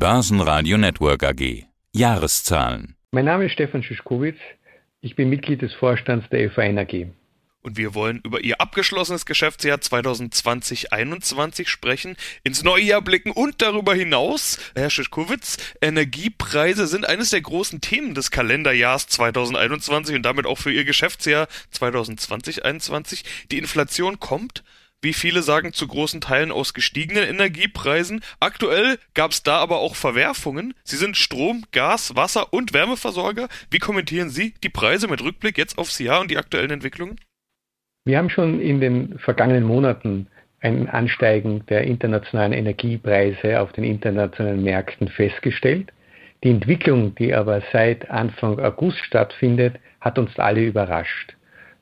Börsenradio Network AG. Jahreszahlen. Mein Name ist Stefan Schischkowitz. Ich bin Mitglied des Vorstands der FAN AG. Und wir wollen über Ihr abgeschlossenes Geschäftsjahr 2020-21 sprechen, ins neue Jahr blicken und darüber hinaus, Herr Schischkowitz, Energiepreise sind eines der großen Themen des Kalenderjahrs 2021 und damit auch für Ihr Geschäftsjahr 2020-21. Die Inflation kommt, wie viele sagen, zu großen Teilen aus gestiegenen Energiepreisen. Aktuell gab es da aber auch Verwerfungen. Sie sind Strom, Gas, Wasser und Wärmeversorger. Wie kommentieren Sie die Preise mit Rückblick jetzt aufs Jahr und die aktuellen Entwicklungen? Wir haben schon in den vergangenen Monaten ein Ansteigen der internationalen Energiepreise auf den internationalen Märkten festgestellt. Die Entwicklung, die aber seit Anfang August stattfindet, hat uns alle überrascht.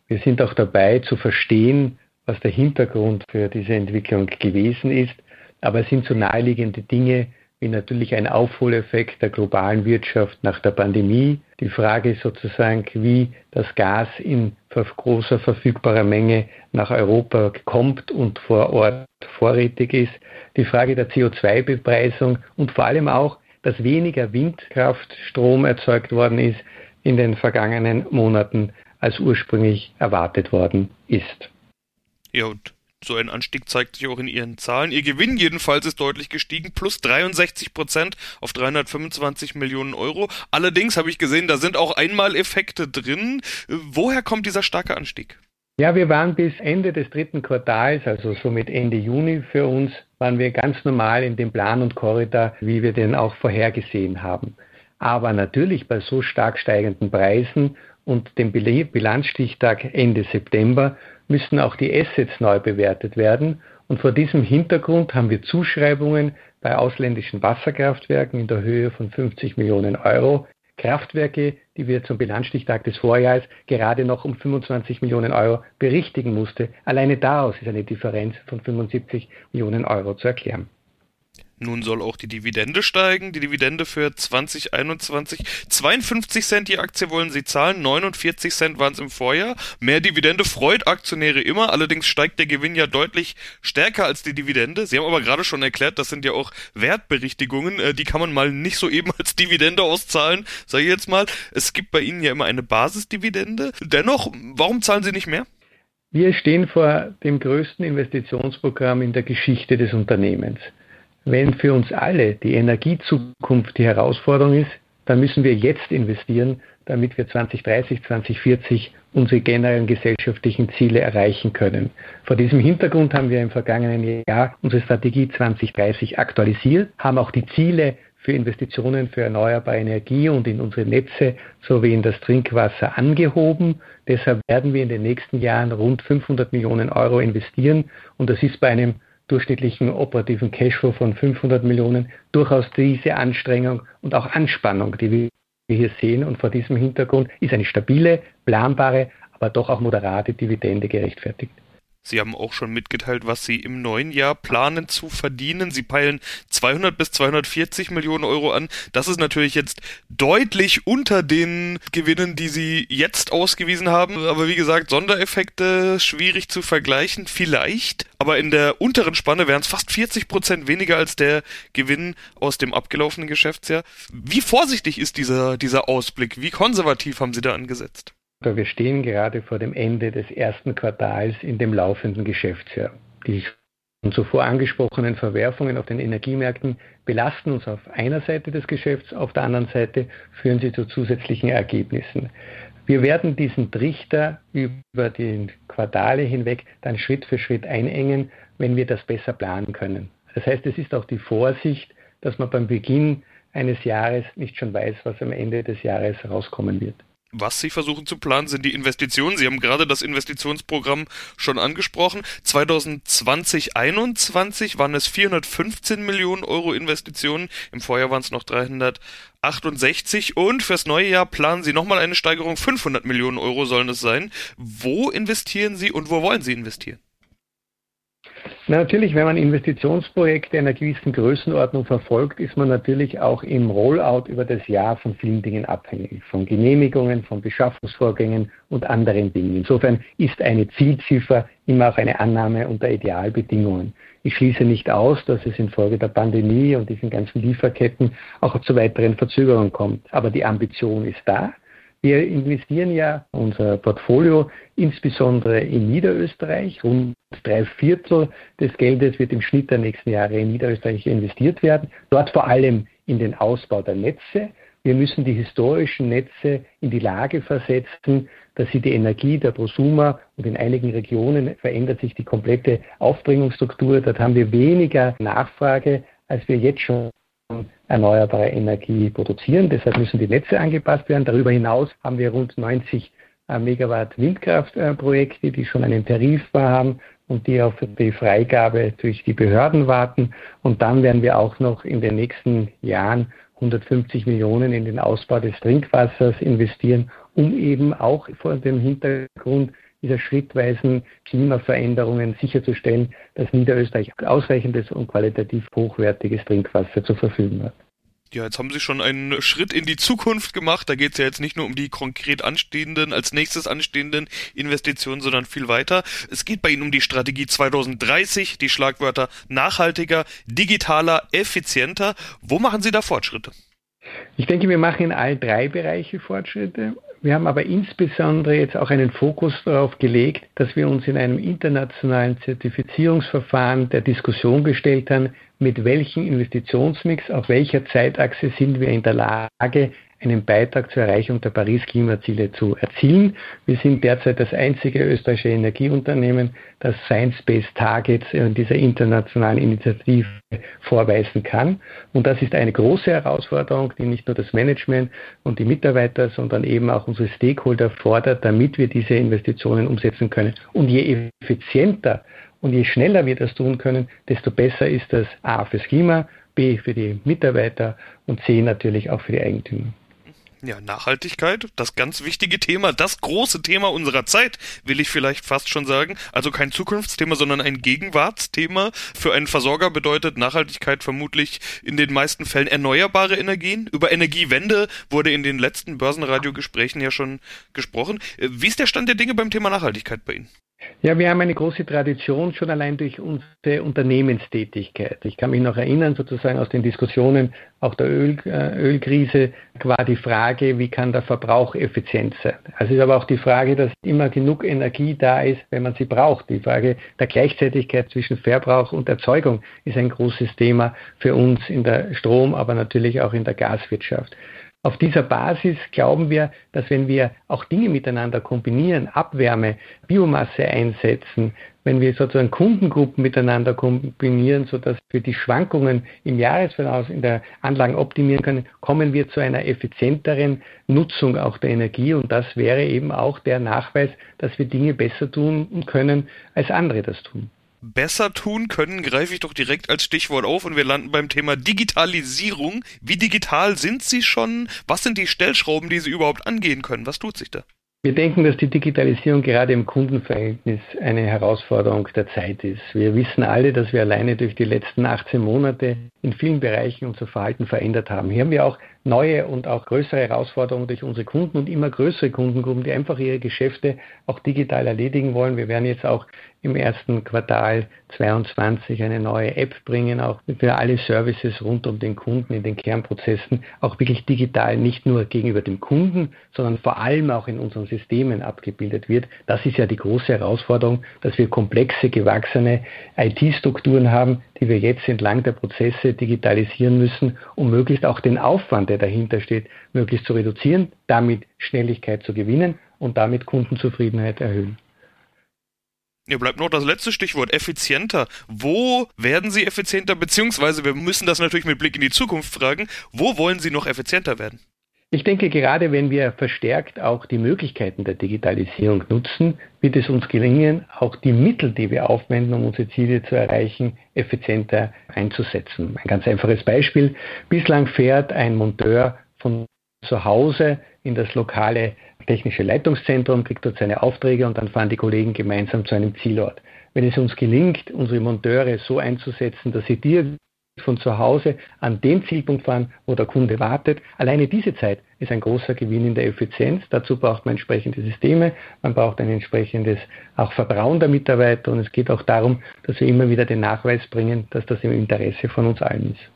Wir sind auch dabei zu verstehen, was der Hintergrund für diese Entwicklung gewesen ist. Aber es sind so naheliegende Dinge wie natürlich ein Aufholeffekt der globalen Wirtschaft nach der Pandemie. Die Frage sozusagen, wie das Gas in großer verfügbarer Menge nach Europa kommt und vor Ort vorrätig ist. Die Frage der CO2-Bepreisung und vor allem auch, dass weniger Windkraftstrom erzeugt worden ist in den vergangenen Monaten, als ursprünglich erwartet worden ist. Ja, und so ein Anstieg zeigt sich auch in Ihren Zahlen. Ihr Gewinn jedenfalls ist deutlich gestiegen, plus 63 Prozent auf 325 Millionen Euro. Allerdings habe ich gesehen, da sind auch Einmaleffekte drin. Woher kommt dieser starke Anstieg? Ja, wir waren bis Ende des dritten Quartals, also somit Ende Juni für uns, waren wir ganz normal in dem Plan und Korridor, wie wir den auch vorhergesehen haben. Aber natürlich bei so stark steigenden Preisen und dem Bilanzstichtag Ende September müssen auch die Assets neu bewertet werden. Und vor diesem Hintergrund haben wir Zuschreibungen bei ausländischen Wasserkraftwerken in der Höhe von 50 Millionen Euro. Kraftwerke, die wir zum Bilanzstichtag des Vorjahres gerade noch um 25 Millionen Euro berichtigen musste. Alleine daraus ist eine Differenz von 75 Millionen Euro zu erklären. Nun soll auch die Dividende steigen. Die Dividende für 2021. 52 Cent die Aktie wollen sie zahlen. 49 Cent waren es im Vorjahr. Mehr Dividende freut Aktionäre immer. Allerdings steigt der Gewinn ja deutlich stärker als die Dividende. Sie haben aber gerade schon erklärt, das sind ja auch Wertberichtigungen. Äh, die kann man mal nicht so eben als Dividende auszahlen. Sag ich jetzt mal. Es gibt bei Ihnen ja immer eine Basisdividende. Dennoch, warum zahlen Sie nicht mehr? Wir stehen vor dem größten Investitionsprogramm in der Geschichte des Unternehmens. Wenn für uns alle die Energiezukunft die Herausforderung ist, dann müssen wir jetzt investieren, damit wir 2030, 2040 unsere generellen gesellschaftlichen Ziele erreichen können. Vor diesem Hintergrund haben wir im vergangenen Jahr unsere Strategie 2030 aktualisiert, haben auch die Ziele für Investitionen für erneuerbare Energie und in unsere Netze sowie in das Trinkwasser angehoben. Deshalb werden wir in den nächsten Jahren rund 500 Millionen Euro investieren und das ist bei einem durchschnittlichen operativen Cashflow von 500 Millionen durchaus diese Anstrengung und auch Anspannung, die wir hier sehen. Und vor diesem Hintergrund ist eine stabile, planbare, aber doch auch moderate Dividende gerechtfertigt. Sie haben auch schon mitgeteilt, was Sie im neuen Jahr planen zu verdienen. Sie peilen 200 bis 240 Millionen Euro an. Das ist natürlich jetzt deutlich unter den Gewinnen, die Sie jetzt ausgewiesen haben. Aber wie gesagt, Sondereffekte schwierig zu vergleichen. Vielleicht. Aber in der unteren Spanne wären es fast 40 Prozent weniger als der Gewinn aus dem abgelaufenen Geschäftsjahr. Wie vorsichtig ist dieser, dieser Ausblick? Wie konservativ haben Sie da angesetzt? Wir stehen gerade vor dem Ende des ersten Quartals in dem laufenden Geschäftsjahr. Die schon zuvor angesprochenen Verwerfungen auf den Energiemärkten belasten uns auf einer Seite des Geschäfts, auf der anderen Seite führen sie zu zusätzlichen Ergebnissen. Wir werden diesen Trichter über die Quartale hinweg dann Schritt für Schritt einengen, wenn wir das besser planen können. Das heißt, es ist auch die Vorsicht, dass man beim Beginn eines Jahres nicht schon weiß, was am Ende des Jahres rauskommen wird. Was Sie versuchen zu planen, sind die Investitionen. Sie haben gerade das Investitionsprogramm schon angesprochen. 2020, 2021 waren es 415 Millionen Euro Investitionen. Im Vorjahr waren es noch 368. Und fürs neue Jahr planen Sie nochmal eine Steigerung. 500 Millionen Euro sollen es sein. Wo investieren Sie und wo wollen Sie investieren? Natürlich, wenn man Investitionsprojekte einer gewissen Größenordnung verfolgt, ist man natürlich auch im Rollout über das Jahr von vielen Dingen abhängig. Von Genehmigungen, von Beschaffungsvorgängen und anderen Dingen. Insofern ist eine Zielziffer immer auch eine Annahme unter Idealbedingungen. Ich schließe nicht aus, dass es infolge der Pandemie und diesen ganzen Lieferketten auch zu weiteren Verzögerungen kommt. Aber die Ambition ist da. Wir investieren ja unser Portfolio insbesondere in Niederösterreich. Rund drei Viertel des Geldes wird im Schnitt der nächsten Jahre in Niederösterreich investiert werden. Dort vor allem in den Ausbau der Netze. Wir müssen die historischen Netze in die Lage versetzen, dass sie die Energie der Prosumer und in einigen Regionen verändert sich die komplette Aufbringungsstruktur. Dort haben wir weniger Nachfrage, als wir jetzt schon erneuerbare Energie produzieren. Deshalb müssen die Netze angepasst werden. Darüber hinaus haben wir rund 90 äh, Megawatt Windkraftprojekte, die schon einen Tarif haben und die auf die Freigabe durch die Behörden warten. Und dann werden wir auch noch in den nächsten Jahren 150 Millionen in den Ausbau des Trinkwassers investieren, um eben auch vor dem Hintergrund dieser schrittweisen Klimaveränderungen sicherzustellen, dass Niederösterreich ausreichendes und qualitativ hochwertiges Trinkwasser zur Verfügung hat. Ja, jetzt haben Sie schon einen Schritt in die Zukunft gemacht. Da geht es ja jetzt nicht nur um die konkret anstehenden, als nächstes anstehenden Investitionen, sondern viel weiter. Es geht bei Ihnen um die Strategie 2030, die Schlagwörter nachhaltiger, digitaler, effizienter. Wo machen Sie da Fortschritte? Ich denke, wir machen in all drei Bereiche Fortschritte. Wir haben aber insbesondere jetzt auch einen Fokus darauf gelegt, dass wir uns in einem internationalen Zertifizierungsverfahren der Diskussion gestellt haben, mit welchem Investitionsmix, auf welcher Zeitachse sind wir in der Lage, einen Beitrag zur Erreichung der Paris-Klimaziele zu erzielen. Wir sind derzeit das einzige österreichische Energieunternehmen, das Science-Based Targets in dieser internationalen Initiative vorweisen kann. Und das ist eine große Herausforderung, die nicht nur das Management und die Mitarbeiter, sondern eben auch unsere Stakeholder fordert, damit wir diese Investitionen umsetzen können. Und je effizienter und je schneller wir das tun können, desto besser ist das A fürs Klima, B für die Mitarbeiter und C natürlich auch für die Eigentümer. Ja, Nachhaltigkeit, das ganz wichtige Thema, das große Thema unserer Zeit, will ich vielleicht fast schon sagen. Also kein Zukunftsthema, sondern ein Gegenwartsthema. Für einen Versorger bedeutet Nachhaltigkeit vermutlich in den meisten Fällen erneuerbare Energien. Über Energiewende wurde in den letzten Börsenradiogesprächen ja schon gesprochen. Wie ist der Stand der Dinge beim Thema Nachhaltigkeit bei Ihnen? Ja, wir haben eine große Tradition schon allein durch unsere Unternehmenstätigkeit. Ich kann mich noch erinnern, sozusagen aus den Diskussionen auch der Öl, äh, Ölkrise war die Frage, wie kann der Verbrauch effizient sein. Also ist aber auch die Frage, dass immer genug Energie da ist, wenn man sie braucht. Die Frage der Gleichzeitigkeit zwischen Verbrauch und Erzeugung ist ein großes Thema für uns in der Strom, aber natürlich auch in der Gaswirtschaft. Auf dieser Basis glauben wir, dass wenn wir auch Dinge miteinander kombinieren, Abwärme, Biomasse einsetzen, wenn wir sozusagen Kundengruppen miteinander kombinieren, sodass wir die Schwankungen im Jahresverlauf in der Anlagen optimieren können, kommen wir zu einer effizienteren Nutzung auch der Energie. Und das wäre eben auch der Nachweis, dass wir Dinge besser tun können, als andere das tun besser tun können, greife ich doch direkt als Stichwort auf und wir landen beim Thema Digitalisierung. Wie digital sind Sie schon? Was sind die Stellschrauben, die Sie überhaupt angehen können? Was tut sich da? Wir denken, dass die Digitalisierung gerade im Kundenverhältnis eine Herausforderung der Zeit ist. Wir wissen alle, dass wir alleine durch die letzten 18 Monate in vielen Bereichen unser Verhalten verändert haben. Hier haben wir auch neue und auch größere Herausforderungen durch unsere Kunden und immer größere Kundengruppen, die einfach ihre Geschäfte auch digital erledigen wollen. Wir werden jetzt auch im ersten Quartal 22 eine neue App bringen, auch für alle Services rund um den Kunden in den Kernprozessen, auch wirklich digital nicht nur gegenüber dem Kunden, sondern vor allem auch in unseren Systemen abgebildet wird. Das ist ja die große Herausforderung, dass wir komplexe, gewachsene IT-Strukturen haben, die wir jetzt entlang der Prozesse digitalisieren müssen, um möglichst auch den Aufwand, der dahinter steht, möglichst zu reduzieren, damit Schnelligkeit zu gewinnen und damit Kundenzufriedenheit erhöhen. Ja, bleibt noch das letzte Stichwort, effizienter. Wo werden Sie effizienter, beziehungsweise wir müssen das natürlich mit Blick in die Zukunft fragen, wo wollen Sie noch effizienter werden? Ich denke, gerade wenn wir verstärkt auch die Möglichkeiten der Digitalisierung nutzen, wird es uns gelingen, auch die Mittel, die wir aufwenden, um unsere Ziele zu erreichen, effizienter einzusetzen. Ein ganz einfaches Beispiel. Bislang fährt ein Monteur von zu Hause in das lokale technische Leitungszentrum, kriegt dort seine Aufträge und dann fahren die Kollegen gemeinsam zu einem Zielort. wenn es uns gelingt, unsere Monteure so einzusetzen, dass sie dir von zu Hause an den Zielpunkt fahren, wo der Kunde wartet. Alleine diese Zeit ist ein großer Gewinn in der Effizienz. Dazu braucht man entsprechende Systeme, man braucht ein entsprechendes auch Vertrauen der Mitarbeiter und es geht auch darum, dass wir immer wieder den Nachweis bringen, dass das im Interesse von uns allen ist.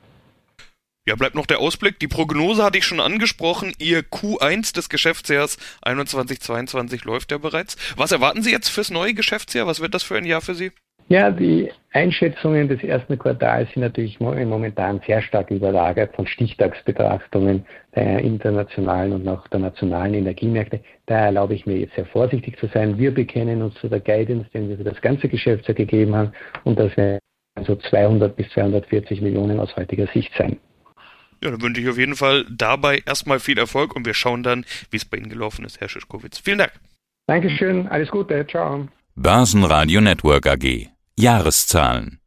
Ja, bleibt noch der Ausblick. Die Prognose hatte ich schon angesprochen. Ihr Q1 des Geschäftsjahres 21-22 läuft ja bereits. Was erwarten Sie jetzt fürs neue Geschäftsjahr? Was wird das für ein Jahr für Sie? Ja, die Einschätzungen des ersten Quartals sind natürlich momentan sehr stark überlagert von Stichtagsbetrachtungen der internationalen und auch der nationalen Energiemärkte. Da erlaube ich mir jetzt sehr vorsichtig zu sein. Wir bekennen uns zu der Guidance, den wir für das ganze Geschäftsjahr gegeben haben und dass wir also 200 bis 240 Millionen aus heutiger Sicht sein. Ja, dann wünsche ich auf jeden Fall dabei erstmal viel Erfolg und wir schauen dann, wie es bei Ihnen gelaufen ist, Herr Schischkowitz. Vielen Dank. Dankeschön, alles Gute, ciao. Börsenradio Network AG Jahreszahlen